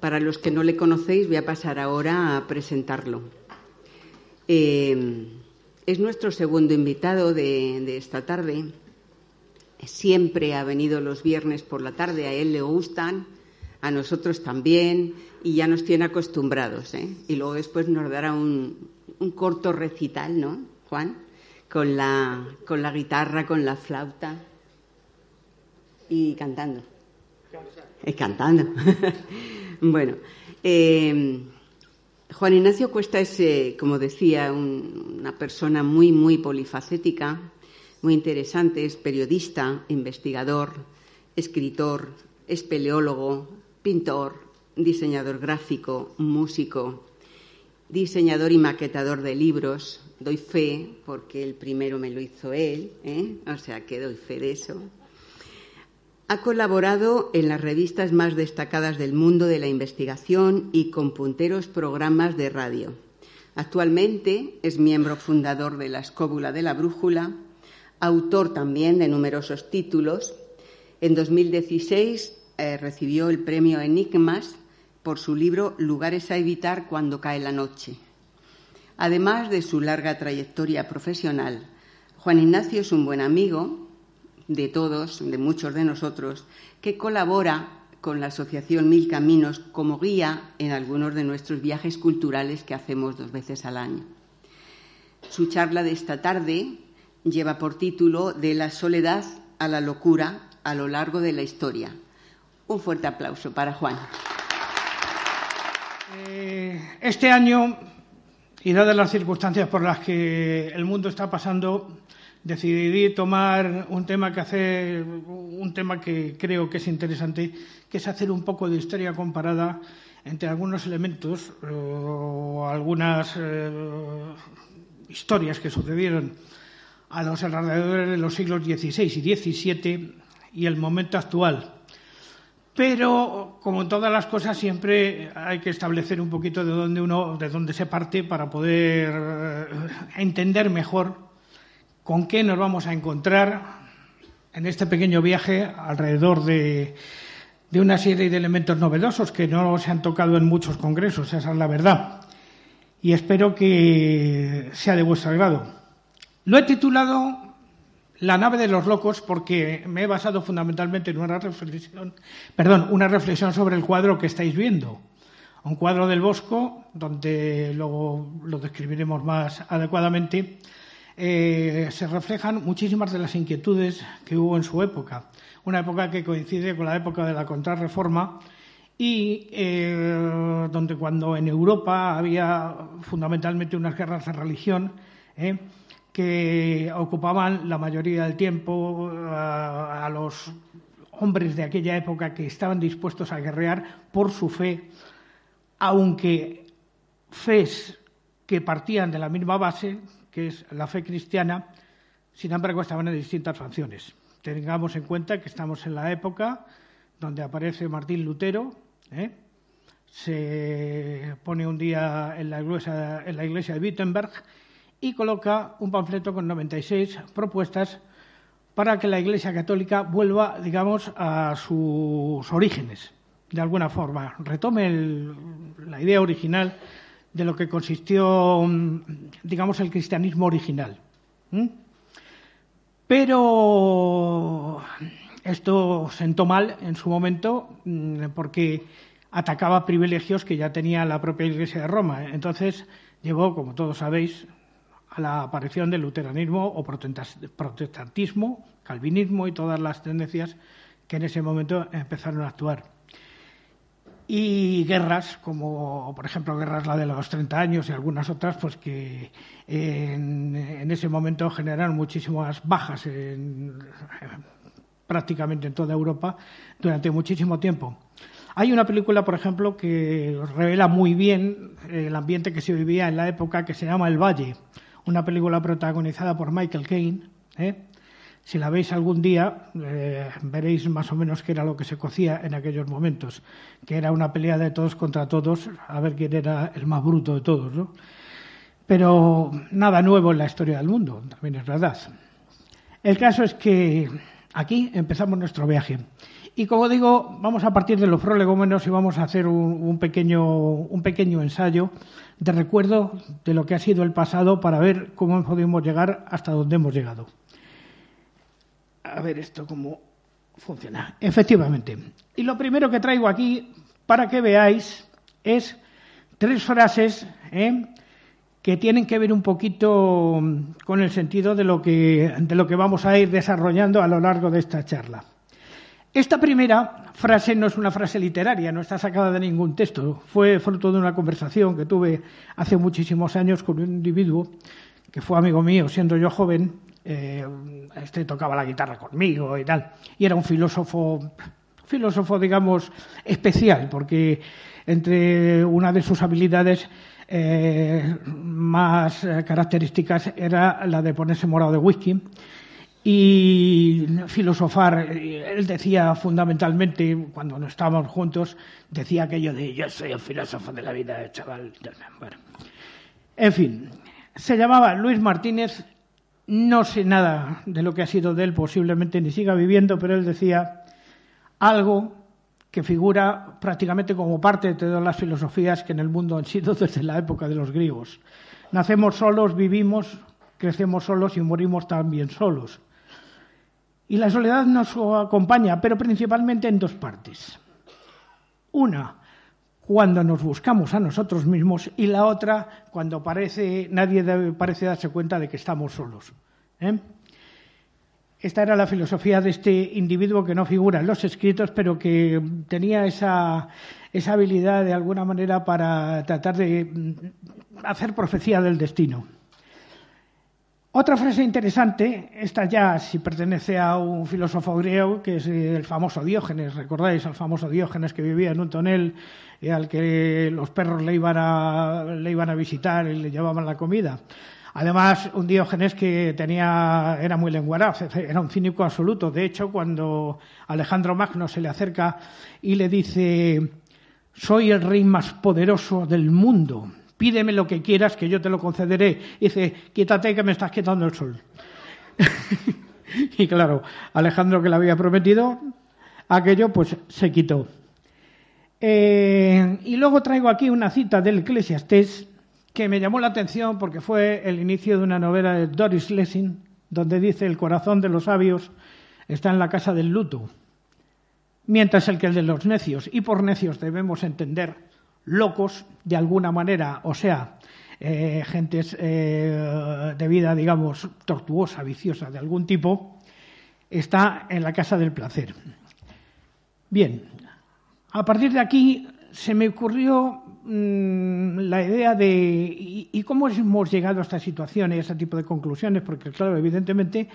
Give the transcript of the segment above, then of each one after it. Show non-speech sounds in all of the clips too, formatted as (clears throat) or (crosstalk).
Para los que no le conocéis, voy a pasar ahora a presentarlo. Eh, es nuestro segundo invitado de, esta tarde. Siempre ha venido los viernes por la tarde, a él le gustan, a nosotros también, y ya nos tiene acostumbrados. ¿eh? Y luego después nos dará un, un corto recital, ¿no, Juan? Con la, con la guitarra, con la flauta y cantando. Y cantando. (laughs) bueno, eh, Juan Ignacio Cuesta es, eh, como decía, un, una persona muy, muy polifacética, muy interesante. Es periodista, investigador, escritor, espeleólogo, pintor, diseñador gráfico, músico, diseñador y maquetador de libros. Doy fe porque el primero me lo hizo él, ¿eh? o sea que doy fe de eso. Ha colaborado en las revistas más destacadas del mundo de la investigación y con punteros programas de radio. Actualmente es miembro fundador de la Escóbula de la Brújula, autor también de numerosos títulos. En 2016 eh, recibió el premio Enigmas por su libro Lugares a evitar cuando cae la noche. Además de su larga trayectoria profesional, Juan Ignacio es un buen amigo de todos, de muchos de nosotros, que colabora con la Asociación Mil Caminos como guía en algunos de nuestros viajes culturales que hacemos dos veces al año. Su charla de esta tarde lleva por título De la soledad a la locura a lo largo de la historia. Un fuerte aplauso para Juan. Eh, este año, y dadas las circunstancias por las que el mundo está pasando, decidí tomar un tema que hace un tema que creo que es interesante, que es hacer un poco de historia comparada entre algunos elementos o algunas eh, historias que sucedieron a los alrededores de los siglos XVI y XVII y el momento actual. Pero, como en todas las cosas, siempre hay que establecer un poquito de dónde uno, de dónde se parte para poder eh, entender mejor con qué nos vamos a encontrar en este pequeño viaje alrededor de, de una serie de elementos novedosos que no se han tocado en muchos congresos, esa es la verdad. Y espero que sea de vuestro agrado. Lo he titulado la nave de los locos porque me he basado fundamentalmente en una reflexión, perdón, una reflexión sobre el cuadro que estáis viendo. Un cuadro del Bosco, donde luego lo describiremos más adecuadamente, eh, se reflejan muchísimas de las inquietudes que hubo en su época. Una época que coincide con la época de la contrarreforma y eh, donde cuando en Europa había fundamentalmente unas guerras de religión, eh, que ocupaban la mayoría del tiempo a, a, los hombres de aquella época que estaban dispuestos a guerrear por su fe, aunque fes que partían de la misma base, que es la fe cristiana, sin embargo estaban en distintas facciones. Tengamos en cuenta que estamos en la época donde aparece Martín Lutero, ¿eh? se pone un día en la, iglesia, en la iglesia de Wittenberg y coloca un panfleto con 96 propuestas para que la Iglesia Católica vuelva, digamos, a sus orígenes, de alguna forma, retome la idea original de lo que consistió, digamos, el cristianismo original. ¿Mm? Pero esto sentó mal en su momento porque atacaba privilegios que ya tenía la propia Iglesia de Roma. Entonces llevó, como todos sabéis, a la aparición del luteranismo o protestantismo, calvinismo y todas las tendencias que en ese momento empezaron a actuar. y guerras, como por ejemplo guerras la de los 30 años y algunas otras, pues que en, ese momento generaron muchísimas bajas en, prácticamente en toda Europa durante muchísimo tiempo. Hay una película, por ejemplo, que revela muy bien el ambiente que se vivía en la época que se llama El Valle, una película protagonizada por Michael Caine. ¿eh? Si la veis algún día, eh, veréis más o menos qué era lo que se cocía en aquellos momentos, que era una pelea de todos contra todos, a ver quién era el más bruto de todos. ¿no? Pero nada nuevo en la historia del mundo, también es verdad. El caso es que aquí empezamos nuestro viaje. Y como digo, vamos a partir de los prolegómenos y vamos a hacer un, pequeño, un pequeño ensayo de recuerdo de lo que ha sido el pasado para ver cómo podido llegar hasta donde hemos llegado. A ver esto cómo funciona. Efectivamente. Y lo primero que traigo aquí para que veáis es tres frases ¿eh? que tienen que ver un poquito con el sentido de lo que, de lo que vamos a ir desarrollando a lo largo de esta charla. Esta primera frase no es una frase literaria, no está sacada de ningún texto. Fue fruto de una conversación que tuve hace muchísimos años con un individuo que fue amigo mío siendo yo joven. Eh, este tocaba la guitarra conmigo y tal. Y era un filósofo, filósofo digamos, especial, porque entre una de sus habilidades eh, más características era la de ponerse morado de whisky y filosofar. Él decía fundamentalmente, cuando no estábamos juntos, decía aquello de yo soy el filósofo de la vida, chaval. En fin, se llamaba Luis Martínez, no sé nada de lo que ha sido de él, posiblemente ni siga viviendo, pero él decía algo que figura prácticamente como parte de todas las filosofías que en el mundo han sido (laughs) desde la época de los griegos. Nacemos solos, vivimos, crecemos solos y morimos también solos. Y la soledad nos acompaña, pero principalmente en dos partes. Una, cuando nos buscamos a nosotros mismos y la otra, cuando parece, nadie parece darse cuenta de que estamos solos. ¿eh? Esta era la filosofía de este individuo que no figura en los escritos, pero que tenía esa, esa habilidad de alguna manera para tratar de mm, hacer profecía del destino. Otra frase interesante, esta ya si pertenece a un filósofo griego, que es el famoso Diógenes, recordáis al famoso Diógenes que vivía en un tonel y al que los perros le iban a, le iban a visitar y le llevaban la comida. Además, un Diógenes que tenía, era muy lenguaraz, era un cínico absoluto. De hecho, cuando Alejandro Magno se le acerca y le dice, soy el rey más poderoso del mundo, pídeme lo que quieras que yo te lo concederé. Y dice, quítate que me estás quitando el sol. (laughs) y claro, Alejandro que le había prometido aquello, pues se quitó. Eh, y luego traigo aquí una cita del Eclesiastés que me llamó la atención porque fue el inicio de una novela de Doris Lessing, donde dice el corazón de los sabios está en la casa del luto, mientras el que el de los necios, y por necios debemos entender locos de alguna manera, o sea, eh, gentes eh, de vida, digamos, tortuosa, viciosa de algún tipo, está en la casa del placer. Bien, a partir de aquí se me ocurrió mm, la idea de y, y, cómo hemos llegado a esta situación y a ese tipo de conclusiones, porque claro, evidentemente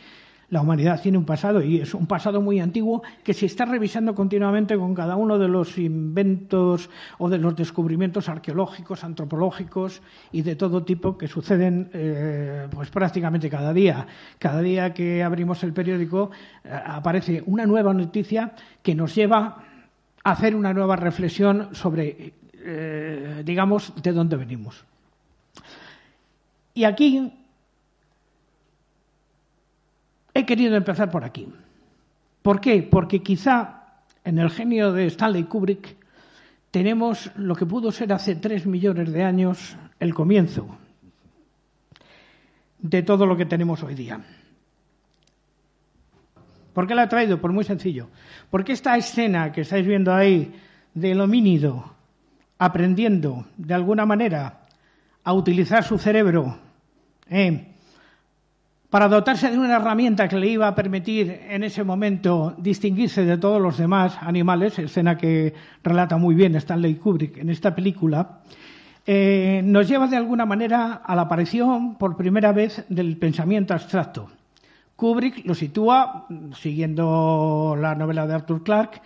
la humanidad tiene un pasado y es un pasado muy antiguo que se está revisando continuamente con cada uno de los inventos o de los descubrimientos arqueológicos, antropológicos y de todo tipo que suceden eh, pues prácticamente cada día. Cada día que abrimos el periódico eh, aparece una nueva noticia que nos lleva a hacer una nueva reflexión sobre, eh, digamos, de dónde venimos. Y aquí He querido empezar por aquí. ¿Por qué? Porque quizá en el genio de Stanley Kubrick tenemos lo que pudo ser hace tres millones de años el comienzo de todo lo que tenemos hoy día. ¿Por qué la he traído? Por muy sencillo. Porque esta escena que estáis viendo ahí del homínido aprendiendo de alguna manera a utilizar su cerebro, eh, para dotarse de una herramienta que le iba a permitir en ese momento distinguirse de todos los demás animales, escena que relata muy bien Stanley Kubrick en esta película, eh, nos lleva de alguna manera a la aparición por primera vez del pensamiento abstracto. Kubrick lo sitúa, siguiendo la novela de Arthur Clarke,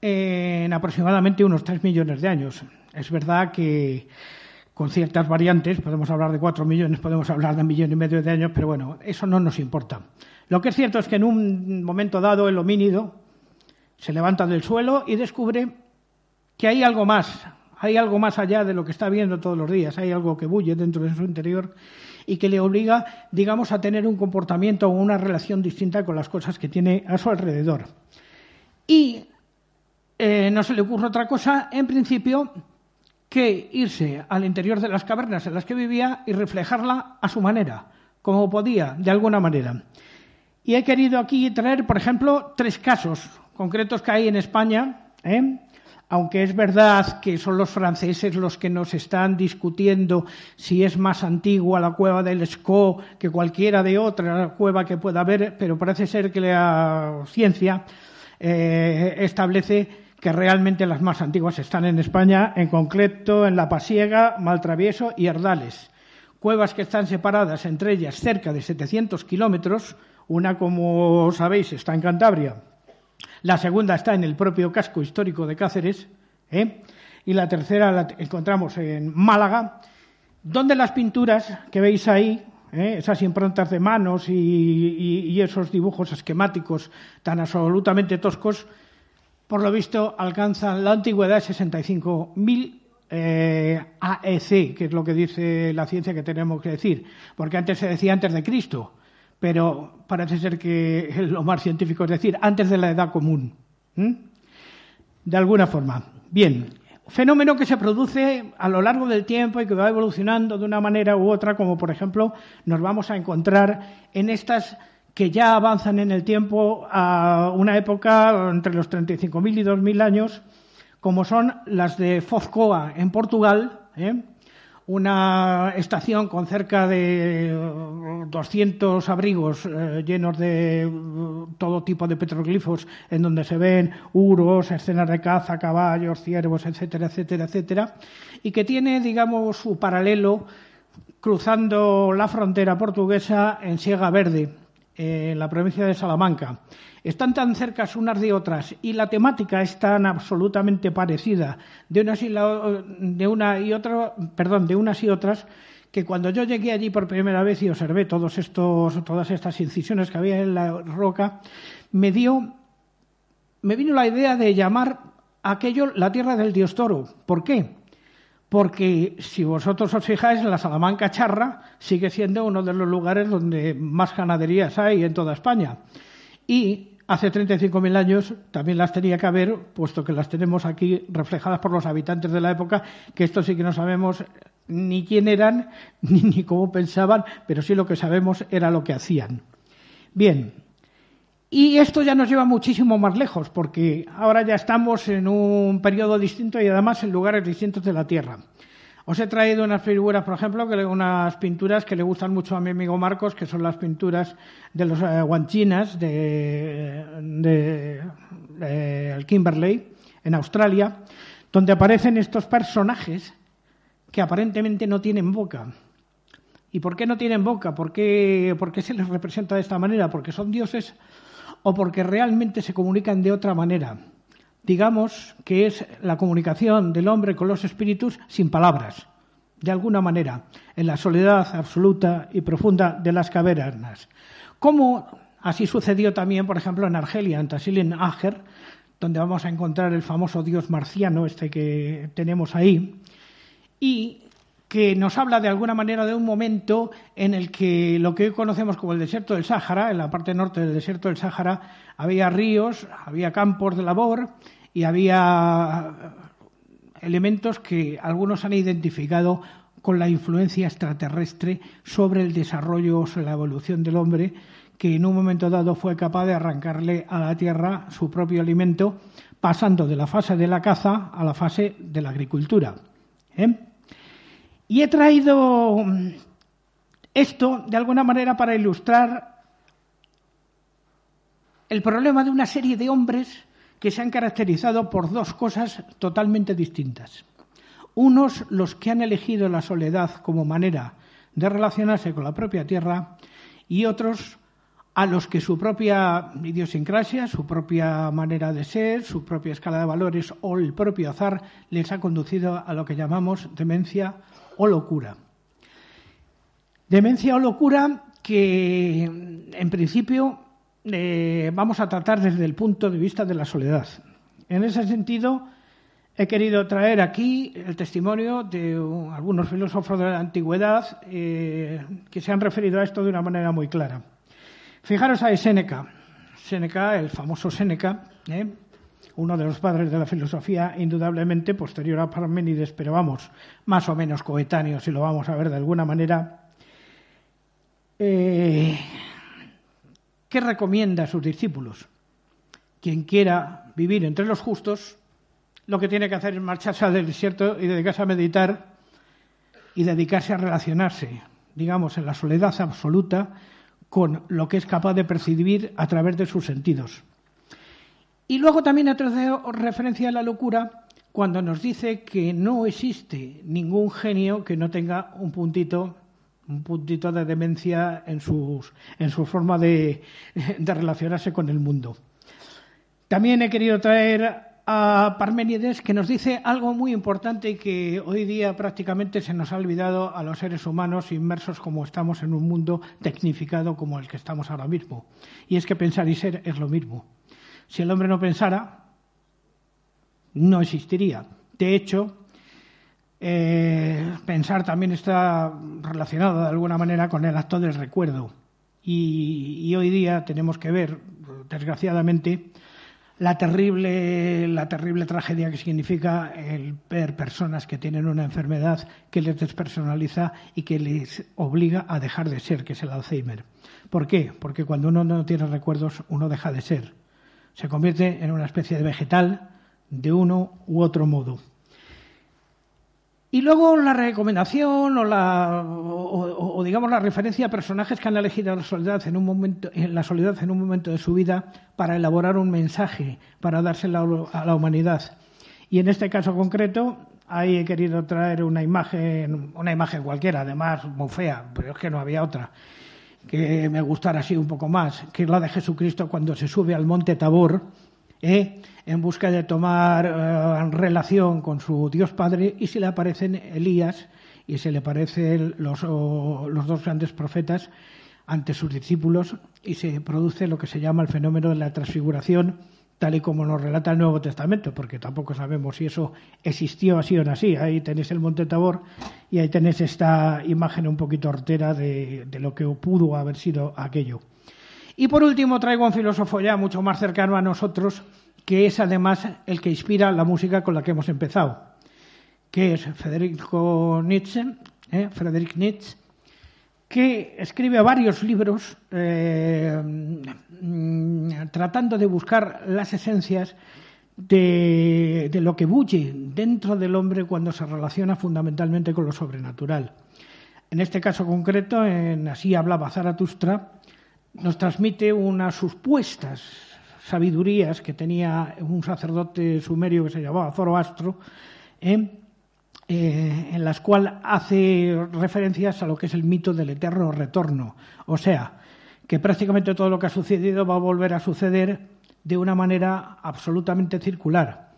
en aproximadamente unos tres millones de años. Es verdad que con ciertas variantes, podemos hablar de cuatro millones, podemos hablar de un millón y medio de años, pero bueno, eso no nos importa. Lo que es cierto es que en un momento dado el homínido se levanta del suelo y descubre que hay algo más, hay algo más allá de lo que está viendo todos los días, hay algo que bulle dentro de su interior y que le obliga, digamos, a tener un comportamiento o una relación distinta con las cosas que tiene a su alrededor. Y eh, no se le ocurre otra cosa, en principio, que irse al interior de las cavernas en las que vivía y reflejarla a su manera, como podía, de alguna manera. Y he querido aquí traer, por ejemplo, tres casos concretos que hay en España, ¿eh? aunque es verdad que son los franceses los que nos están discutiendo si es más antigua la cueva del Escaut que cualquiera de otra cueva que pueda haber, pero parece ser que la ciencia eh, establece que realmente las más antiguas están en España, en concreto en La Pasiega, Maltravieso y Ardales. Cuevas que están separadas entre ellas cerca de 700 kilómetros, una, como sabéis, está en Cantabria la segunda está en el propio casco histórico de Cáceres. ¿eh? Y la tercera la encontramos en Málaga, donde las pinturas que veis ahí, ¿eh? esas improntas de manos y, esos dibujos esquemáticos tan absolutamente toscos, por lo visto alcanzan la antigüedad de 65.000 eh, AEC, que es lo que dice la ciencia que tenemos que decir, porque antes se decía antes de Cristo pero parece ser que (laughs) lo más científico, es decir, antes de la edad común. De alguna forma. Bien, fenómeno que se produce a lo largo del tiempo y que va evolucionando de una manera u otra, como por ejemplo nos vamos a encontrar en estas que ya avanzan en el tiempo a una época entre los 35.000 y 2.000 años, como son las de Fozcoa en Portugal, ¿eh? una estación con cerca de 200 abrigos eh, llenos de todo tipo de petroglifos en donde se ven uros, escenas de caza, caballos, ciervos, etcétera, etcétera, etcétera, y que tiene, digamos, su paralelo cruzando la frontera portuguesa en Siega Verde, en la provincia de Salamanca están tan cercas unas de otras y la temática es tan absolutamente parecida de unas y, de una y otra, perdón, de unas y otras que cuando yo llegué allí por primera vez y observé todos estos, todas estas incisiones que había en la roca, me dio, me vino la idea de llamar aquello la tierra del dios toro. ¿Por qué? Porque si vosotros os fijáis, la Salamanca Charra sigue siendo uno de los lugares donde más ganaderías hay en toda España. Y hace 35.000 años también las tenía que haber, puesto que las tenemos aquí reflejadas por los habitantes de la época, que esto sí que no sabemos ni quién eran (laughs) ni, cómo pensaban, pero sí lo que sabemos era lo que hacían. Bien, y esto ya nos lleva muchísimo más lejos, porque ahora ya estamos en un periodo distinto y además en lugares distintos de la Tierra. Os he traído unas figuras, por ejemplo, que, unas pinturas que le gustan mucho a mi amigo Marcos, que son las pinturas de los eh, guanchinas de, de, Kimberley, en Australia, donde aparecen estos personajes que aparentemente no tienen boca. ¿Y por qué no tienen boca? ¿Por ¿Por qué se les representa de esta manera? ¿Porque son dioses o porque realmente se comunican de otra manera? digamos que es la comunicación del hombre con los espíritus sin palabras, de alguna manera, en la soledad absoluta y profunda de las cavernas. Como así sucedió también, por ejemplo, en Argelia, en Tasilin Ager, donde vamos a encontrar el famoso dios marciano, este que tenemos ahí, y que nos habla de alguna manera de un momento en el que lo que hoy conocemos como el desierto del Sáhara, en la parte norte del desierto del Sáhara, había ríos, había campos de labor y había elementos que algunos han identificado con la influencia extraterrestre sobre el desarrollo o la evolución del hombre, que en un momento dado fue capaz de arrancarle a la tierra su propio alimento, pasando de la fase de la caza a la fase de la agricultura. ¿eh? Y he traído Esto, de alguna manera, para ilustrar el problema de una serie de hombres que se han caracterizado por dos cosas totalmente distintas. Unos, los que han elegido la soledad como manera de relacionarse con la propia tierra, y otros, a los que su propia idiosincrasia, su propia manera de ser, su propia escala de valores o el propio azar les ha conducido a lo que llamamos demencia o locura. Demencia o locura que, en principio, eh, vamos a tratar desde el punto de vista de la soledad. En ese sentido, he querido traer aquí el testimonio de algunos filósofos de la antigüedad eh, que se han referido a esto de una manera muy clara. Fijaros a Séneca. Séneca, el famoso Séneca, ¿eh? Uno de los padres de la filosofía, indudablemente posterior a Parménides, pero vamos, más o menos coetáneo, si lo vamos a ver de alguna manera. Eh, ¿Qué recomienda a sus discípulos? Quien quiera vivir entre los justos, lo que tiene que hacer es marcharse al desierto y dedicarse a meditar y dedicarse a relacionarse, digamos, en la soledad absoluta con lo que es capaz de percibir a través de sus sentidos. Y luego también hace referencia a la locura cuando nos dice que no existe ningún genio que no tenga un puntito un puntito de demencia en, sus, en su forma de, de relacionarse con el mundo. También he querido traer a Parménides que nos dice algo muy importante que hoy día prácticamente se nos ha olvidado a los seres humanos inmersos como estamos en un mundo tecnificado como el que estamos ahora mismo. Y es que pensar y ser es lo mismo. Si el hombre no pensara, no existiría. De hecho, eh, pensar también está relacionado de alguna manera con el acto del recuerdo. Y, hoy día tenemos que ver, desgraciadamente, la terrible, la terrible tragedia que significa el ver personas que tienen una enfermedad que les despersonaliza y que les obliga a dejar de ser, que es el Alzheimer. ¿Por qué? Porque cuando uno no tiene recuerdos, uno deja de ser. Se convierte en una especie de vegetal de uno u otro modo. Y luego la recomendación o, la, o, digamos la referencia a personajes que han elegido la soledad en un momento, en la soledad en un momento de su vida para elaborar un mensaje, para dárselo a la humanidad. Y en este caso concreto, ahí he querido traer una imagen, una imagen cualquiera, además muy fea, pero es que no había otra que me gustara así un poco más, que es la de Jesucristo cuando se sube al monte Tabor ¿eh? en busca de tomar eh, relación con su Dios Padre y se le aparecen Elías y se le aparecen los, los dos grandes profetas ante sus discípulos y se produce lo que se llama el fenómeno de la transfiguración, tal y como nos relata el Nuevo Testamento, porque tampoco sabemos si eso existió así o no así. Ahí tenéis el Monte Tabor y ahí tenéis esta imagen un poquito hortera de, lo que pudo haber sido aquello. Y por último traigo un filósofo ya mucho más cercano a nosotros, que es además el que inspira la música con la que hemos empezado, que es Federico Nietzsche, ¿eh? Nietzsche, que escribe varios libros eh, mm, tratando de buscar las esencias de, de, lo que bulle dentro del hombre cuando se relaciona fundamentalmente con lo sobrenatural. En este caso concreto, en Así hablaba Zaratustra, nos transmite unas supuestas sabidurías que tenía un sacerdote sumerio que se llamaba Zoroastro. Eh, en las cuales hace referencias a lo que es el mito del eterno retorno. O sea, que prácticamente todo lo que ha sucedido va a volver a suceder de una manera absolutamente circular.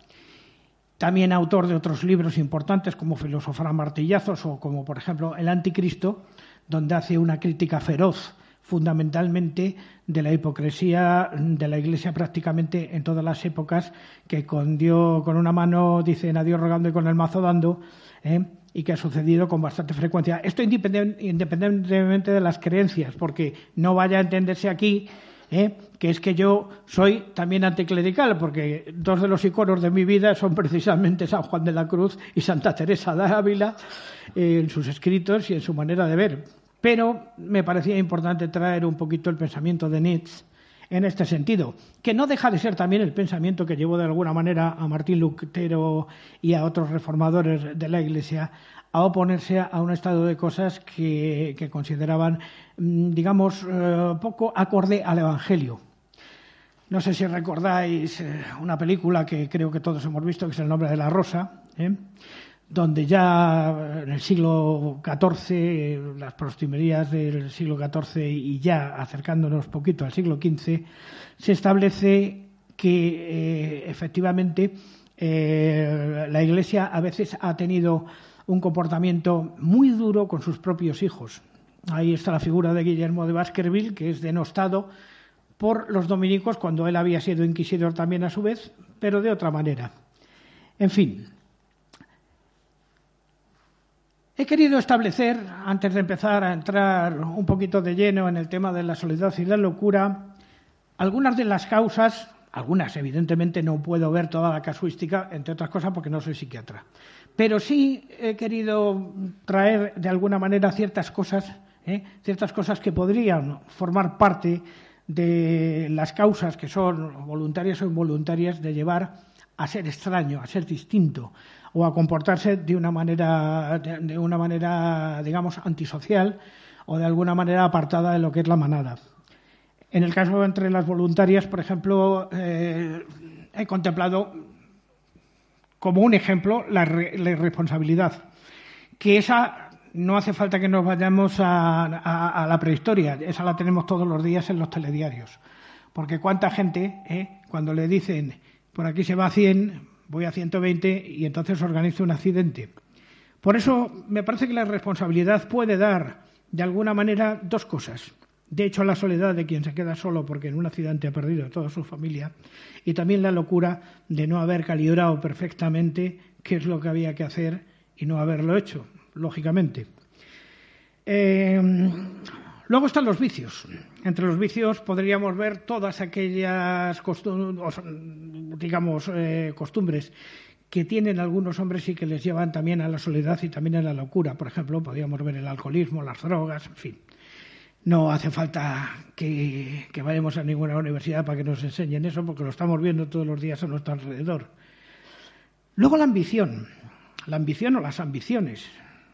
También autor de otros libros importantes como Filosofar martillazos o como, por ejemplo, El Anticristo, donde hace una crítica feroz fundamentalmente de la hipocresía de la Iglesia prácticamente en todas las épocas, que con, Dios, con una mano dicen a Dios rogando y con el mazo dando, ¿eh? y que ha sucedido con bastante frecuencia. Esto independientemente de las creencias, porque no vaya a entenderse aquí ¿eh? que es que yo soy también anticlerical, porque dos de los iconos de mi vida son precisamente San Juan de la Cruz y Santa Teresa de Ávila eh, en sus escritos y en su manera de ver. Pero me parecía importante traer un poquito el pensamiento de Nietzsche en este sentido, que no deja de ser también el pensamiento que llevó de alguna manera a Martín Lutero y a otros reformadores de la Iglesia a oponerse a un estado de cosas que, consideraban, mm, digamos, eh, poco acorde al Evangelio. No sé si recordáis eh, una película que creo que todos hemos visto, que es El nombre de la rosa, ¿eh? Donde ya en el siglo XIV, las prostimerías del siglo XIV y ya acercándonos poquito al siglo XV, se establece que efectivamente la Iglesia a veces ha tenido un comportamiento muy duro con sus propios hijos. Ahí está la figura de Guillermo de Baskerville, que es denostado por los dominicos cuando él había sido inquisidor también a su vez, pero de otra manera. En fin, he querido establecer, antes de empezar a entrar un poquito de lleno en el tema de la soledad y la locura, algunas de las causas, algunas evidentemente no puedo ver toda la casuística, entre otras cosas porque no soy psiquiatra, pero sí he querido traer de alguna manera ciertas cosas, ¿eh? ciertas cosas que podrían formar parte de las causas que son voluntarias o involuntarias de llevar a ser extraño, a ser distinto o a comportarse de una manera, de una manera, digamos, antisocial o de alguna manera apartada de lo que es la manada. En el caso entre las voluntarias, por ejemplo, eh, he contemplado como un ejemplo la, irresponsabilidad, que esa no hace falta que nos vayamos a, la prehistoria, esa la tenemos todos los días en los telediarios. Porque cuánta gente, eh, cuando le dicen, por aquí se va a 100, voy a 120 y entonces organiza un accidente. Por eso me parece que la responsabilidad puede dar, de alguna manera, dos cosas. De hecho, la soledad de quien se queda solo porque en un accidente ha perdido a toda su familia y también la locura de no haber calibrado perfectamente qué es lo que había que hacer y no haberlo hecho, lógicamente. Eh, luego están los vicios. Entre los vicios podríamos ver todas aquellas digamos, eh, costumbres que tienen algunos hombres y que les llevan también a la soledad y también a la locura. Por ejemplo, podríamos ver el alcoholismo, las drogas, en fin. No hace falta que, vayamos a ninguna universidad para que nos enseñen eso, porque lo estamos viendo todos los días a nuestro alrededor. Luego la ambición, la ambición o las ambiciones.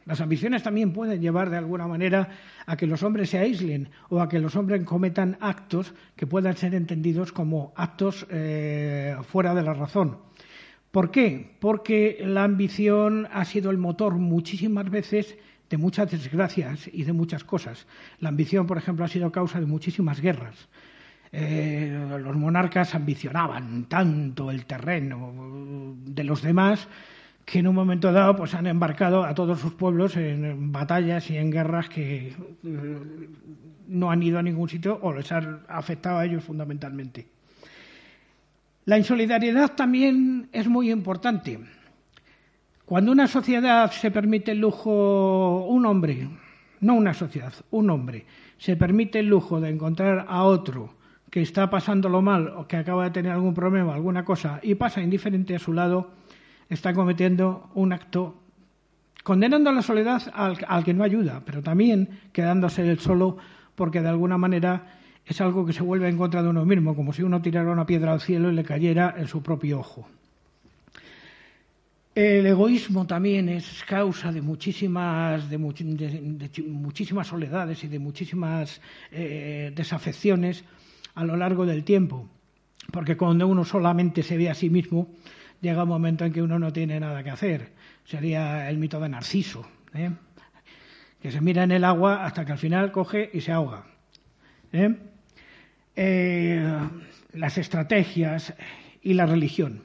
Las ambiciones también pueden llevar de alguna manera a que los hombres se aíslen o a que los hombres cometan actos que puedan ser entendidos como actos eh, fuera de la razón. ¿Por qué? Porque la ambición ha sido el motor muchísimas veces de muchas desgracias y de muchas cosas. La ambición, por ejemplo, ha sido causa de muchísimas guerras. Eh, los monarcas ambicionaban tanto el terreno de los demás que en un momento dado pues han embarcado a todos sus pueblos en batallas y en guerras que eh, no han ido a ningún sitio o les han afectado a ellos fundamentalmente. La insolidaridad también es muy importante. Cuando una sociedad se permite el lujo, un hombre, no una sociedad, un hombre, se permite el lujo de encontrar a otro que está pasándolo mal o que acaba de tener algún problema, alguna cosa, y pasa indiferente a su lado, está cometiendo un acto condenando a la soledad al, al que no ayuda, pero también quedándose él solo porque de alguna manera es algo que se vuelve en contra de uno mismo, como si uno tirara una piedra al cielo y le cayera en su propio ojo. El egoísmo también es causa de muchísimas, de, muchísimas soledades y de muchísimas eh, desafecciones a lo largo del tiempo, porque cuando uno solamente se ve a sí mismo, llega un momento en que uno no tiene nada que hacer. Sería el mito de Narciso, ¿eh? que se mira en el agua hasta que al final coge y se ahoga. ¿eh? las estrategias y la religión.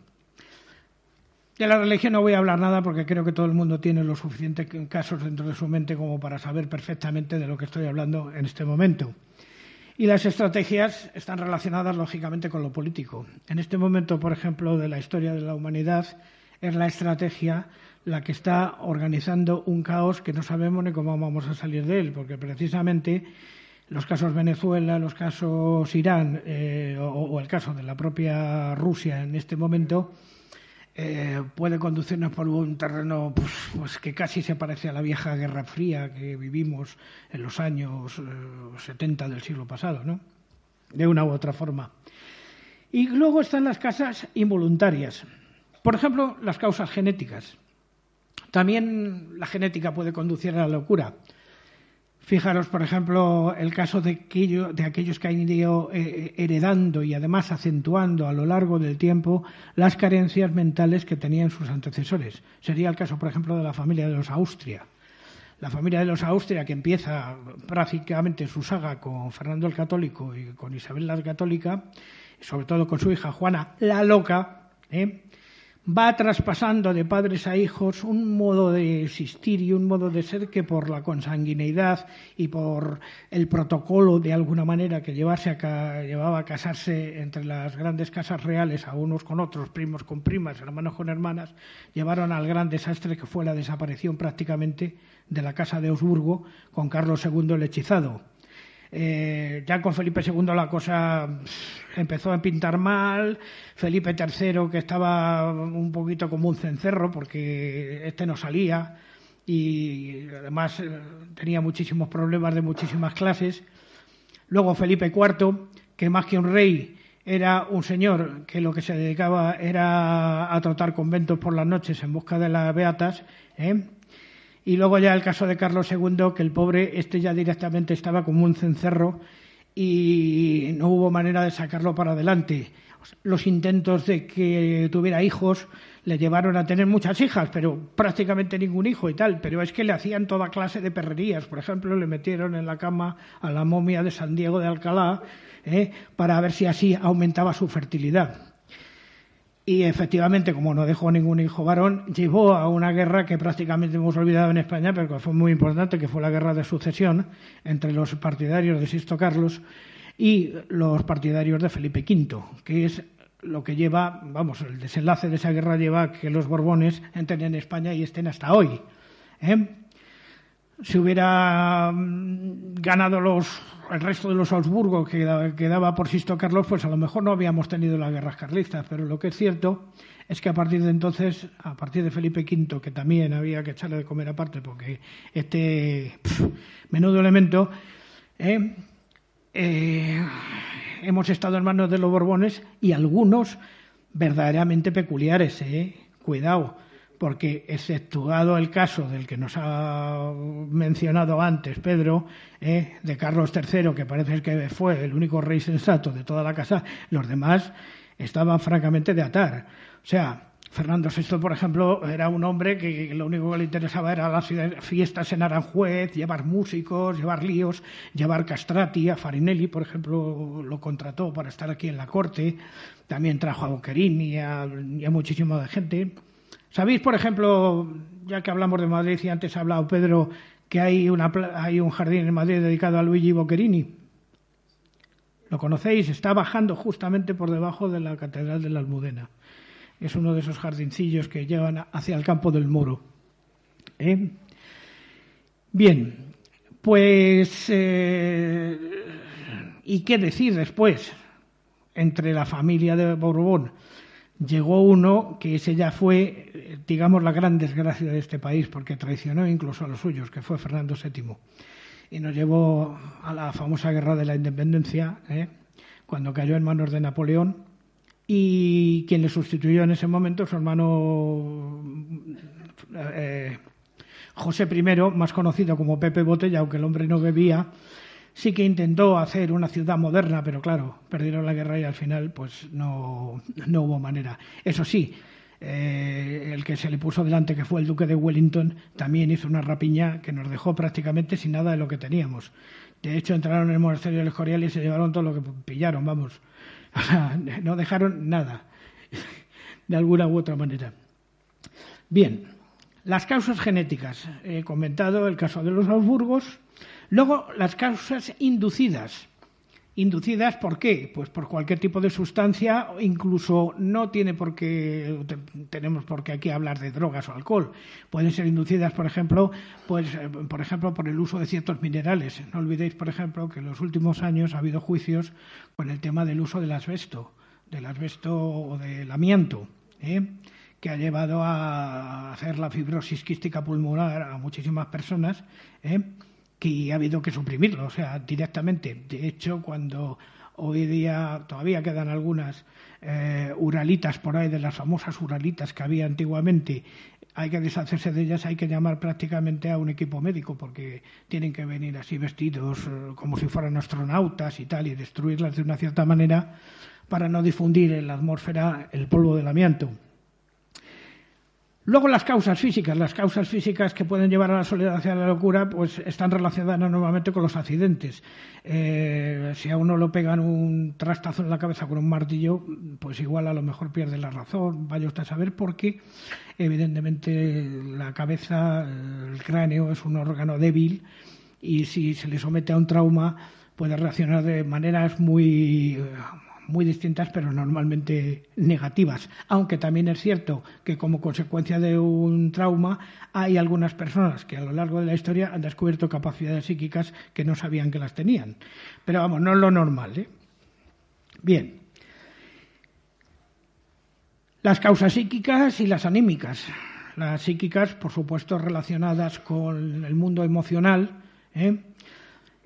De la religión no voy a hablar nada porque creo que todo el mundo tiene los suficientes casos dentro de su mente como para saber perfectamente de lo que estoy hablando en este momento. Y las estrategias están relacionadas lógicamente con lo político. En este momento, por ejemplo, de la historia de la humanidad, es la estrategia la que está organizando un caos que no sabemos ni cómo vamos a salir de él, porque precisamente los casos Venezuela, los casos Irán eh, o el caso de la propia Rusia en este momento eh, puede conducirnos por un terreno pues, pues, que casi se parece a la vieja Guerra Fría que vivimos en los años 70 eh, del siglo pasado, ¿no? De una u otra forma. Y luego están las causas involuntarias. Por ejemplo, las causas genéticas. También la genética puede conducir a la locura. Fijaros, por ejemplo, el caso de, aquellos que han ido eh, heredando y además acentuando a lo largo del tiempo las carencias mentales que tenían sus antecesores. Sería el caso, por ejemplo, de la familia de los Austria. La familia de los Austria, que empieza prácticamente su saga con Fernando el Católico y con Isabel la Católica, sobre todo con su hija Juana la Loca, ¿eh? Va traspasando de padres a hijos un modo de existir y un modo de ser que por la consanguineidad y por el protocolo de alguna manera que llevase a, llevaba a casarse entre las grandes casas reales a unos con otros, primos con primas, hermanos con hermanas, llevaron al gran desastre que fue la desaparición prácticamente de la casa de Augsburgo con Carlos II el hechizado eh, ya con Felipe II la cosa empezó a pintar mal. Felipe III, que estaba un poquito como un cencerro porque este no salía y además eh, tenía muchísimos problemas de muchísimas clases. Luego Felipe IV, que más que un rey era un señor que lo que se dedicaba era a trotar conventos por las noches en busca de las beatas. ¿eh? Y luego ya el caso de Carlos II, que el pobre, este ya directamente estaba como un cencerro y no hubo manera de sacarlo para adelante. Los intentos de que tuviera hijos le llevaron a tener muchas hijas, pero prácticamente ningún hijo y tal. Pero es que le hacían toda clase de perrerías. Por ejemplo, le metieron en la cama a la momia de San Diego de Alcalá ¿eh? para ver si así aumentaba su fertilidad y efectivamente, como no dejó ningún hijo varón, llevó a una guerra que prácticamente hemos olvidado en España, pero que fue muy importante, que fue la guerra de sucesión entre los partidarios de Sisto Carlos y los partidarios de Felipe V, que es lo que lleva, vamos, el desenlace de esa guerra lleva a que los Borbones entren en España y estén hasta hoy. ¿eh? Si hubiera mm, ganado los el resto de los Augsburgo que quedaba por Sisto Carlos, pues a lo mejor no habíamos tenido las guerras carlistas, pero lo que es cierto es que a partir de entonces, a partir de Felipe V, que también había que echarle de comer aparte, porque este menudo elemento, eh, eh, hemos estado en manos de los Borbones y algunos verdaderamente peculiares, eh, cuidado porque exceptuado el caso del que nos ha mencionado antes Pedro, eh, de Carlos III, que parece que fue el único rey sensato de toda la casa, los demás estaban francamente de atar. O sea, Fernando VI, por ejemplo, era un hombre que lo único que le interesaba era las fiestas en Aranjuez, llevar músicos, llevar líos, llevar castrati. A Farinelli, por ejemplo, lo contrató para estar aquí en la corte. También trajo a Boquerini y a, y a muchísima gente. ¿Sabéis, por ejemplo, ya que hablamos de Madrid y antes ha hablado Pedro, que hay, un jardín en Madrid dedicado a Luigi Boccherini? ¿Lo conocéis? Está bajando justamente por debajo de la Catedral de la Almudena. Es uno de esos jardincillos que llevan hacia el campo del Moro. ¿Eh? Bien, pues. Eh, ¿Y qué decir después? Entre la familia de Borbón llegó uno que ese ya fue, digamos, la gran desgracia de este país, porque traicionó incluso a los suyos, que fue Fernando VII. Y nos llevó a la famosa guerra de la independencia, ¿eh? cuando cayó en manos de Napoleón, y quien le sustituyó en ese momento, su hermano eh, José I, más conocido como Pepe Botella, aunque el hombre no bebía, sí que intentó hacer una ciudad moderna, pero claro, perdieron la guerra y al final pues no, no hubo manera. Eso sí, eh, el que se le puso delante, que fue el duque de Wellington, también hizo una rapiña que nos dejó prácticamente sin nada de lo que teníamos. De hecho, entraron en el monasterio del Escorial y se llevaron todo lo que pillaron, vamos. (laughs) no dejaron nada, de alguna u otra manera. Bien, las causas genéticas. He comentado el caso de los Augsburgos, Luego, las causas inducidas. Inducidas, ¿por qué? Pues por cualquier tipo de sustancia, incluso no tiene por qué, tenemos por qué aquí hablar de drogas o alcohol. Pueden ser inducidas, por ejemplo, pues, eh, por ejemplo, por el uso de ciertos minerales. No olvidéis, por ejemplo, que en los últimos años ha habido juicios con el tema del uso del asbesto, del asbesto o del amianto, ¿eh? que ha llevado a hacer la fibrosis quística pulmonar a muchísimas personas. ¿eh? Que ha habido que suprimirlo, o sea, directamente. De hecho, cuando hoy día todavía quedan algunas eh, uralitas por ahí, de las famosas uralitas que había antiguamente, hay que deshacerse de ellas, hay que llamar prácticamente a un equipo médico porque tienen que venir así vestidos eh, como si fueran astronautas y tal y destruirlas de una cierta manera para no difundir en la atmósfera el polvo del amianto. Luego las causas físicas. Las causas físicas que pueden llevar a la soledad hacia la locura pues están relacionadas normalmente con los accidentes. Eh, si a uno lo pegan un trastazo en la cabeza con un martillo, pues igual a lo mejor pierde la razón. Vaya usted a saber por qué. Evidentemente la cabeza, el cráneo es un órgano débil y si se le somete a un trauma puede reaccionar de maneras muy muy distintas, pero normalmente negativas. Aunque también es cierto que como consecuencia de un trauma hay algunas personas que a lo largo de la historia han descubierto capacidades psíquicas que no sabían que las tenían. Pero vamos, no es lo normal. ¿eh? Bien. Las causas psíquicas y las anímicas. Las psíquicas, por supuesto, relacionadas con el mundo emocional. ¿eh?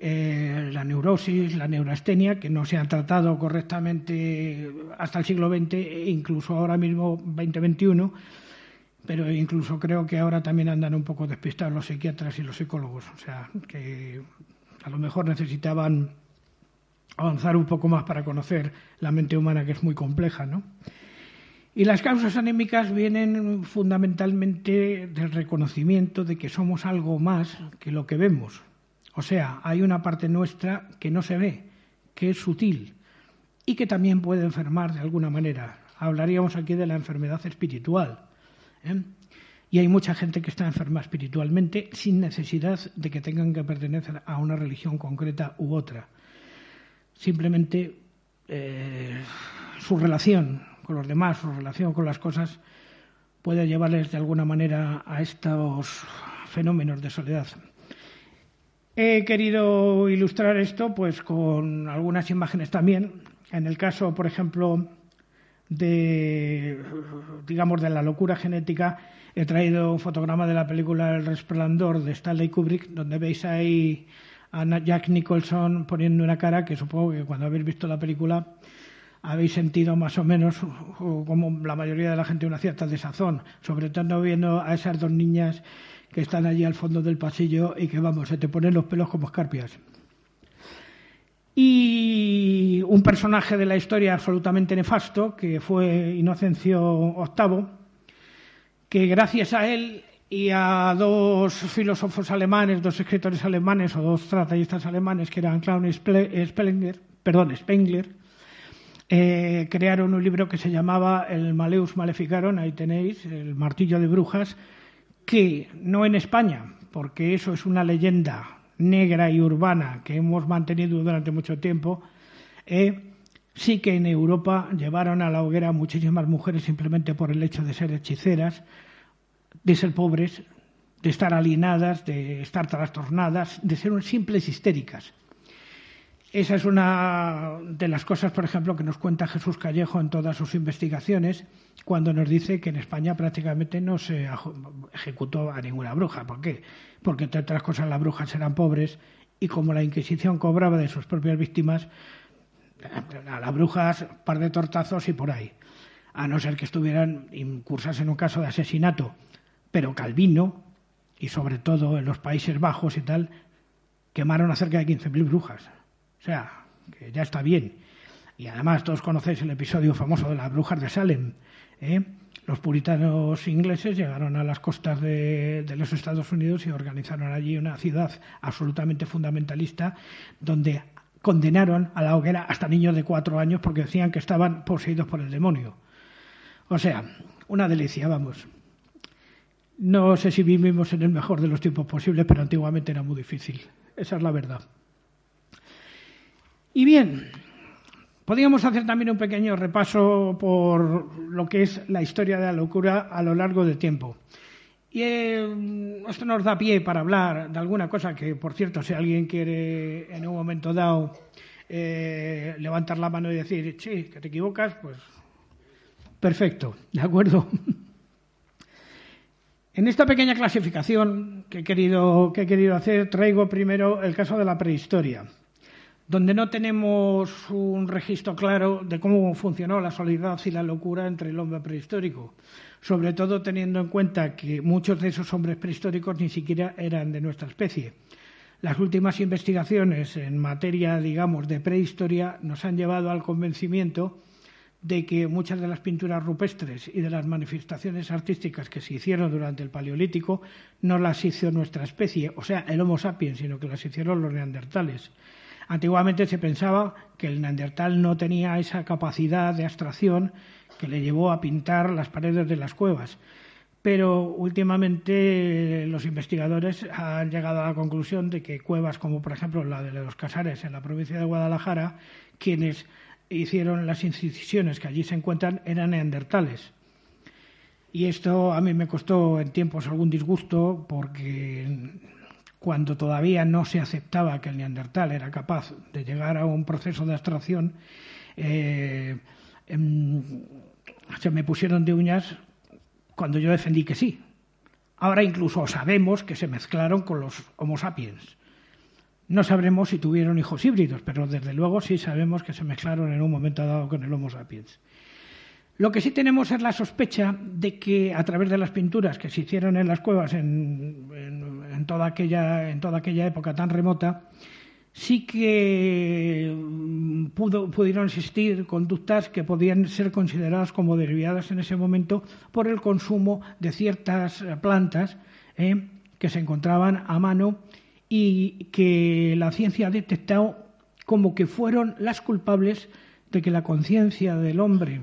Eh, la neurosis, la neurastenia, que no se han tratado correctamente hasta el siglo XX e incluso ahora mismo 2021, pero incluso creo que ahora también andan un poco despistados los psiquiatras y los psicólogos, o sea, que a lo mejor necesitaban avanzar un poco más para conocer la mente humana, que es muy compleja, ¿no? Y las causas anémicas vienen fundamentalmente del reconocimiento de que somos algo más que lo que vemos. O sea, hay una parte nuestra que no se ve, que es sutil y que también puede enfermar de alguna manera. Hablaríamos aquí de la enfermedad espiritual. ¿eh? Y hay mucha gente que está enferma espiritualmente sin necesidad de que tengan que pertenecer a una religión concreta u otra. Simplemente eh, su relación con los demás, su relación con las cosas, puede llevarles de alguna manera a estos fenómenos de soledad. He querido ilustrar esto pues con algunas imágenes también. En el caso, por ejemplo, de digamos de la locura genética, he traído un fotograma de la película El resplandor de Stanley Kubrick, donde veis ahí a Jack Nicholson poniendo una cara que supongo que cuando habéis visto la película habéis sentido más o menos como la mayoría de la gente una cierta desazón, sobre todo viendo a esas dos niñas que están allí al fondo del pasillo y que, vamos, se te ponen los pelos como escarpias. Y un personaje de la historia absolutamente nefasto, que fue Inocencio VIII, que gracias a él y a dos filósofos alemanes, dos escritores alemanes o dos tratallistas alemanes, que eran Klaus Spengler, perdón, Spengler, eh, crearon un libro que se llamaba El Maleus Maleficarum, ahí tenéis, el martillo de brujas, que no en España, porque eso es una leyenda negra y urbana que hemos mantenido durante mucho tiempo, eh, sí que en Europa llevaron a la hoguera muchísimas mujeres simplemente por el hecho de ser hechiceras, de ser pobres, de estar alienadas, de estar trastornadas, de ser simples histéricas. Esa es una de las cosas, por ejemplo, que nos cuenta Jesús Callejo en todas sus investigaciones, cuando nos dice que en España prácticamente no se ejecutó a ninguna bruja. ¿Por qué? Porque, entre otras cosas, las brujas eran pobres y como la Inquisición cobraba de sus propias víctimas, a las brujas par de tortazos y por ahí. A no ser que estuvieran incursas en un caso de asesinato. Pero Calvino, y sobre todo en los Países Bajos y tal, quemaron a cerca de 15.000 brujas. O sea, que ya está bien. Y además todos conocéis el episodio famoso de las brujas de Salem. ¿eh? Los puritanos ingleses llegaron a las costas de, los Estados Unidos y organizaron allí una ciudad absolutamente fundamentalista donde condenaron a la hoguera hasta niños de cuatro años porque decían que estaban poseídos por el demonio. O sea, una delicia, vamos. No sé si vivimos en el mejor de los tiempos posibles, pero antiguamente era muy difícil. Esa es la verdad. Y bien, podríamos hacer también un pequeño repaso por lo que es la historia de la locura a lo largo del tiempo. Y eh, esto nos da pie para hablar de alguna cosa que, por cierto, si alguien quiere en un momento dado eh, levantar la mano y decir, sí, que te equivocas, pues perfecto, ¿de acuerdo? (laughs) En esta pequeña clasificación que he querido, que he querido hacer, traigo primero el caso de la prehistoria. Donde no tenemos un registro claro de cómo funcionó la solidaridad y la locura entre el hombre prehistórico, sobre todo teniendo en cuenta que muchos de esos hombres prehistóricos ni siquiera eran de nuestra especie. Las últimas investigaciones en materia, digamos, de prehistoria nos han llevado al convencimiento de que muchas de las pinturas rupestres y de las manifestaciones artísticas que se hicieron durante el Paleolítico no las hizo nuestra especie, o sea, el Homo sapiens, sino que las hicieron los neandertales. Antiguamente se pensaba que el neandertal no tenía esa capacidad de abstracción que le llevó a pintar las paredes de las cuevas. Pero últimamente los investigadores han llegado a la conclusión de que cuevas como por ejemplo la de los Casares en la provincia de Guadalajara, quienes hicieron las incisiones que allí se encuentran eran neandertales. Y esto a mí me costó en tiempos algún disgusto porque cuando todavía no se aceptaba que el neandertal era capaz de llegar a un proceso de abstracción, eh, em, se me pusieron de uñas cuando yo defendí que sí. Ahora incluso sabemos que se mezclaron con los Homo sapiens. No sabremos si tuvieron hijos híbridos, pero desde luego sí sabemos que se mezclaron en un momento dado con el Homo sapiens. Lo que sí tenemos es la sospecha de que a través de las pinturas que se hicieron en las cuevas en, toda, aquella, en toda aquella época tan remota, sí que mm, pudieron existir conductas que podían ser consideradas como derivadas en ese momento por el consumo de ciertas plantas eh, que se encontraban a mano y que la ciencia ha detectado como que fueron las culpables de que la conciencia del hombre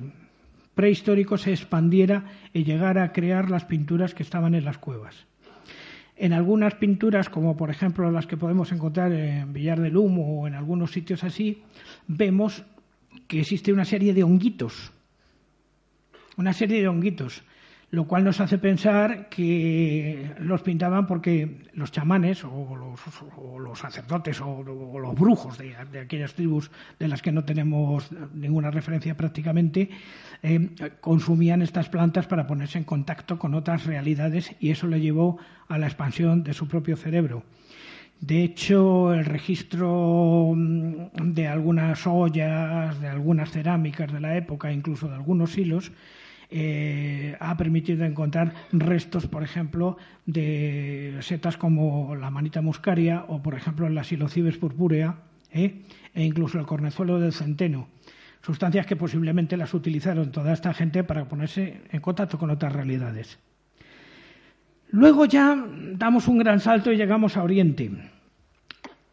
prehistórico se expandiera y llegara a crear las pinturas que estaban en las cuevas. En algunas pinturas, como por ejemplo las que podemos encontrar en Villar del Humo o en algunos sitios así, vemos que existe una serie de honguitos, una serie de honguitos lo cual nos hace pensar que los pintaban porque los chamanes o los, sacerdotes o, los brujos de, aquellas tribus de las que no tenemos ninguna referencia prácticamente, eh, consumían estas plantas para ponerse en contacto con otras realidades y eso le llevó a la expansión de su propio cerebro. De hecho, el registro mm, de algunas ollas, de algunas cerámicas de la época, incluso de algunos hilos, eh, ha permitido encontrar restos, por ejemplo, de setas como la manita muscaria o, por ejemplo, la silocibes purpúrea ¿eh? e incluso el cornezuelo del centeno. Sustancias que posiblemente las utilizaron toda esta gente para ponerse en contacto con otras realidades. Luego ya damos un gran salto y llegamos a Oriente.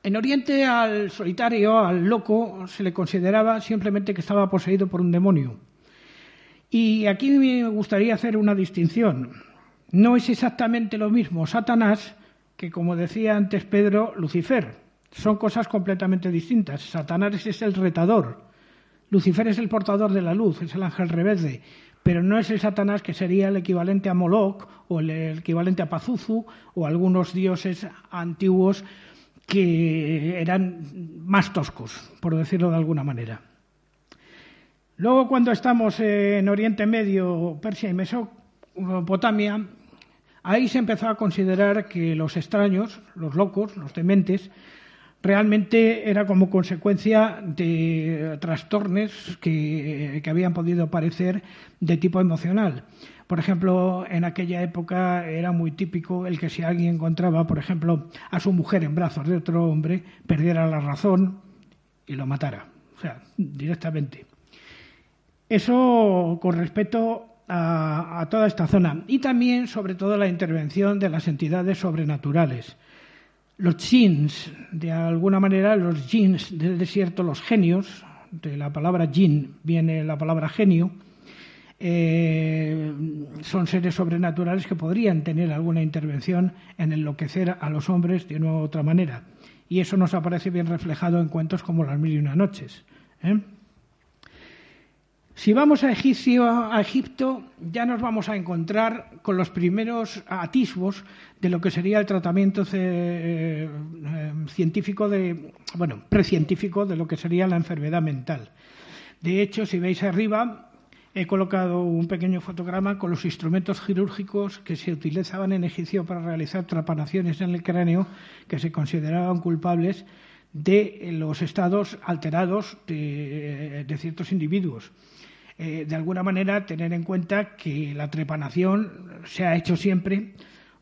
En Oriente al solitario, al loco, se le consideraba simplemente que estaba poseído por un demonio. Y aquí me gustaría hacer una distinción. No es exactamente lo mismo Satanás que, como decía antes Pedro, Lucifer. Son cosas completamente distintas. Satanás es el retador. Lucifer es el portador de la luz, es el ángel rebelde. Pero no es el Satanás que sería el equivalente a Moloch o el equivalente a Pazuzu o algunos dioses antiguos que eran más toscos, por decirlo de alguna manera. Luego, cuando estamos en Oriente Medio, Persia y Mesopotamia, ahí se empezó a considerar que los extraños, los locos, los dementes, realmente era como consecuencia de trastornos que, que, habían podido aparecer de tipo emocional. Por ejemplo, en aquella época era muy típico el que si alguien encontraba, por ejemplo, a su mujer en brazos de otro hombre, perdiera la razón y lo matara. O sea, directamente. Eso con respecto a, toda esta zona. Y también, sobre todo, la intervención de las entidades sobrenaturales. Los jins, de alguna manera, los jins del desierto, los genios, de la palabra jin viene la palabra genio, eh, son seres sobrenaturales que podrían tener alguna intervención en enloquecer a los hombres de una u otra manera. Y eso nos aparece bien reflejado en cuentos como Las Mil y Una Noches. ¿eh? Si vamos a, Egipto, ya nos vamos a encontrar con los primeros atisbos de lo que sería el tratamiento eh, científico de, bueno, precientífico de lo que sería la enfermedad mental. De hecho, si veis arriba, he colocado un pequeño fotograma con los instrumentos quirúrgicos que se utilizaban en Egipto para realizar trapanaciones en el cráneo que se consideraban culpables de los estados alterados de, ciertos individuos. Eh, de alguna manera, tener en cuenta que la trepanación se ha hecho siempre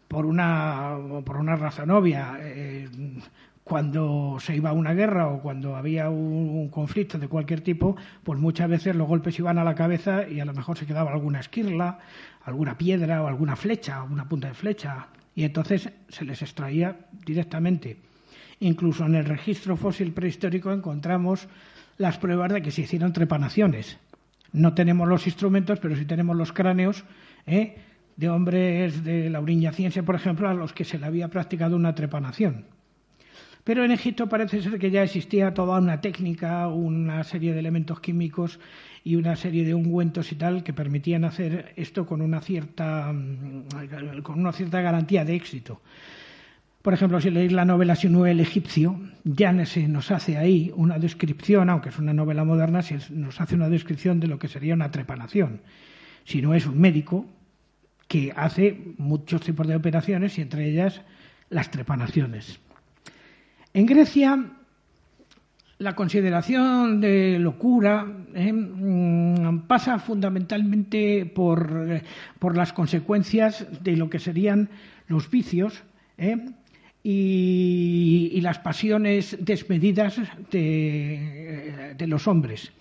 por una, por una razón obvia. Eh, cuando se iba a una guerra o cuando había un, conflicto de cualquier tipo, pues muchas veces los golpes iban a la cabeza y a lo mejor se quedaba alguna esquirla, alguna piedra o alguna flecha, alguna punta de flecha, y entonces se les extraía directamente. Incluso en el registro fósil prehistórico encontramos las pruebas de que se hicieron trepanaciones. No tenemos los instrumentos, pero sí tenemos los cráneos ¿eh? de hombres de la Ciencia, por ejemplo, a los que se le había practicado una trepanación. Pero en Egipto parece ser que ya existía toda una técnica, una serie de elementos químicos y una serie de ungüentos y tal que permitían hacer esto con una cierta, mm, con una cierta garantía de éxito. Por ejemplo, si leéis la novela Sinue el egipcio, ya se nos hace ahí una descripción, aunque es una novela moderna, se nos hace una descripción de lo que sería una trepanación. Si no es un médico que hace muchos tipos de operaciones y entre ellas las trepanaciones. En Grecia, la consideración de locura eh, mm, pasa fundamentalmente por, las consecuencias de lo que serían los vicios eh, y, las pasiones desmedidas de, de, los hombres.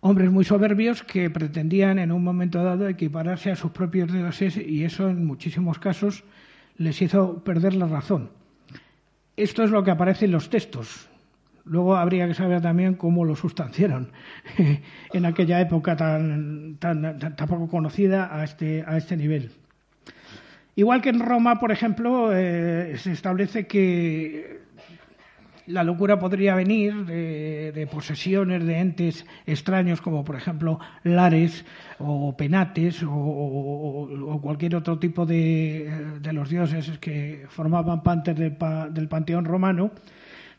Hombres muy soberbios que pretendían en un momento dado equipararse a sus propios dioses y eso en muchísimos casos les hizo perder la razón. Esto es lo que aparece en los textos. Luego habría que saber también cómo lo sustanciaron (laughs) en aquella época tan, tan, poco conocida a este, a este nivel. Igual que en Roma, por ejemplo, eh, se establece que la locura podría venir de, posesiones de entes extraños como por ejemplo lares o penates o, cualquier otro tipo de, los dioses que formaban parte del, del panteón romano,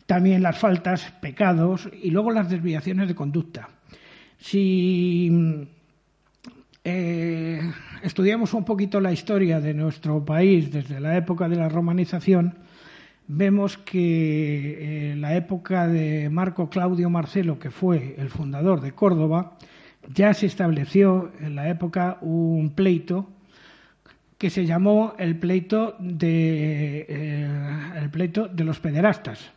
también las faltas, pecados y luego las desviaciones de conducta. Si eh, estudiamos un poquito la historia de nuestro país desde la época de la romanización, vemos que en la época de Marco Claudio Marcelo, que fue el fundador de Córdoba, ya se estableció en la época un pleito que se llamó el pleito de, eh, el pleito de los pederastas,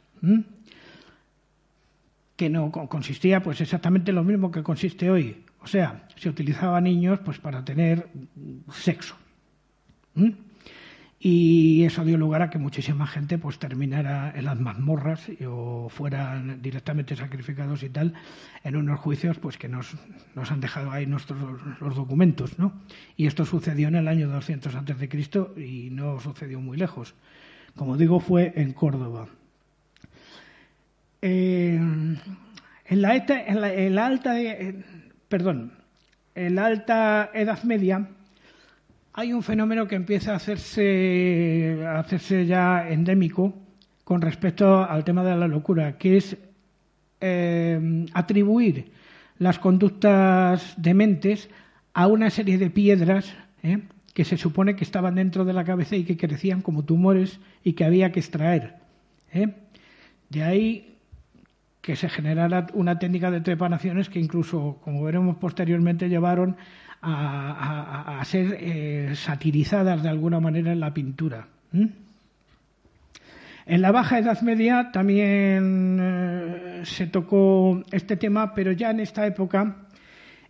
que no consistía pues exactamente lo mismo que consiste hoy. O sea, se utilizaba niños pues para tener sexo y eso dio lugar a que muchísima gente pues terminara en las mazmorras o fueran directamente sacrificados y tal en unos juicios pues que nos, nos han dejado ahí nuestros los documentos ¿no? y esto sucedió en el año 200 antes de Cristo y no sucedió muy lejos. Como digo fue en Córdoba. Eh, en, la, en, la, alta perdón en la alta Edad Media hay un fenómeno que empieza a hacerse, a hacerse ya endémico con respecto al tema de la locura, que es eh, atribuir las conductas dementes a una serie de piedras eh, que se supone que estaban dentro de la cabeza y que crecían como tumores y que había que extraer. Eh. De ahí que se generara una técnica de trepanaciones que incluso, como veremos posteriormente, llevaron a, ser eh, satirizadas de alguna manera en la pintura. En la Baja Edad Media también eh, se tocó este tema, pero ya en esta época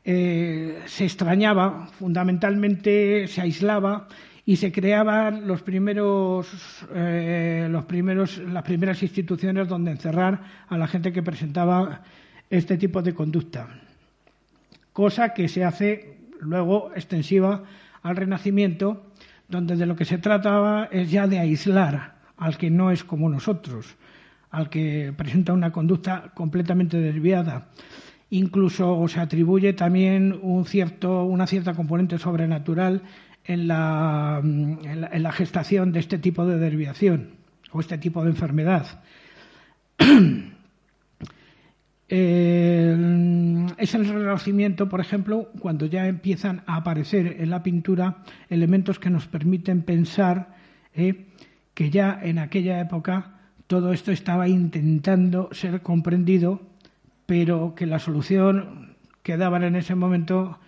eh, se extrañaba, fundamentalmente se aislaba y se creaban los primeros, los primeros, las primeras instituciones donde encerrar a la gente que presentaba este tipo de conducta. Cosa que se hace luego extensiva al Renacimiento, donde de lo que se trataba es ya de aislar al que no es como nosotros, al que presenta una conducta completamente desviada. Incluso se atribuye también un cierto, una cierta componente sobrenatural en la, en la gestación de este tipo de desviación o este tipo de enfermedad. (clears throat) Eh, es el Renacimiento, por ejemplo, cuando ya empiezan a aparecer en la pintura elementos que nos permiten pensar eh, que ya en aquella época todo esto estaba intentando ser comprendido, pero que la solución que daban en ese momento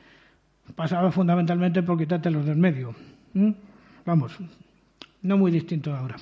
pasaba fundamentalmente por quitártelos del medio. ¿Mm? Vamos, no muy distinto ahora.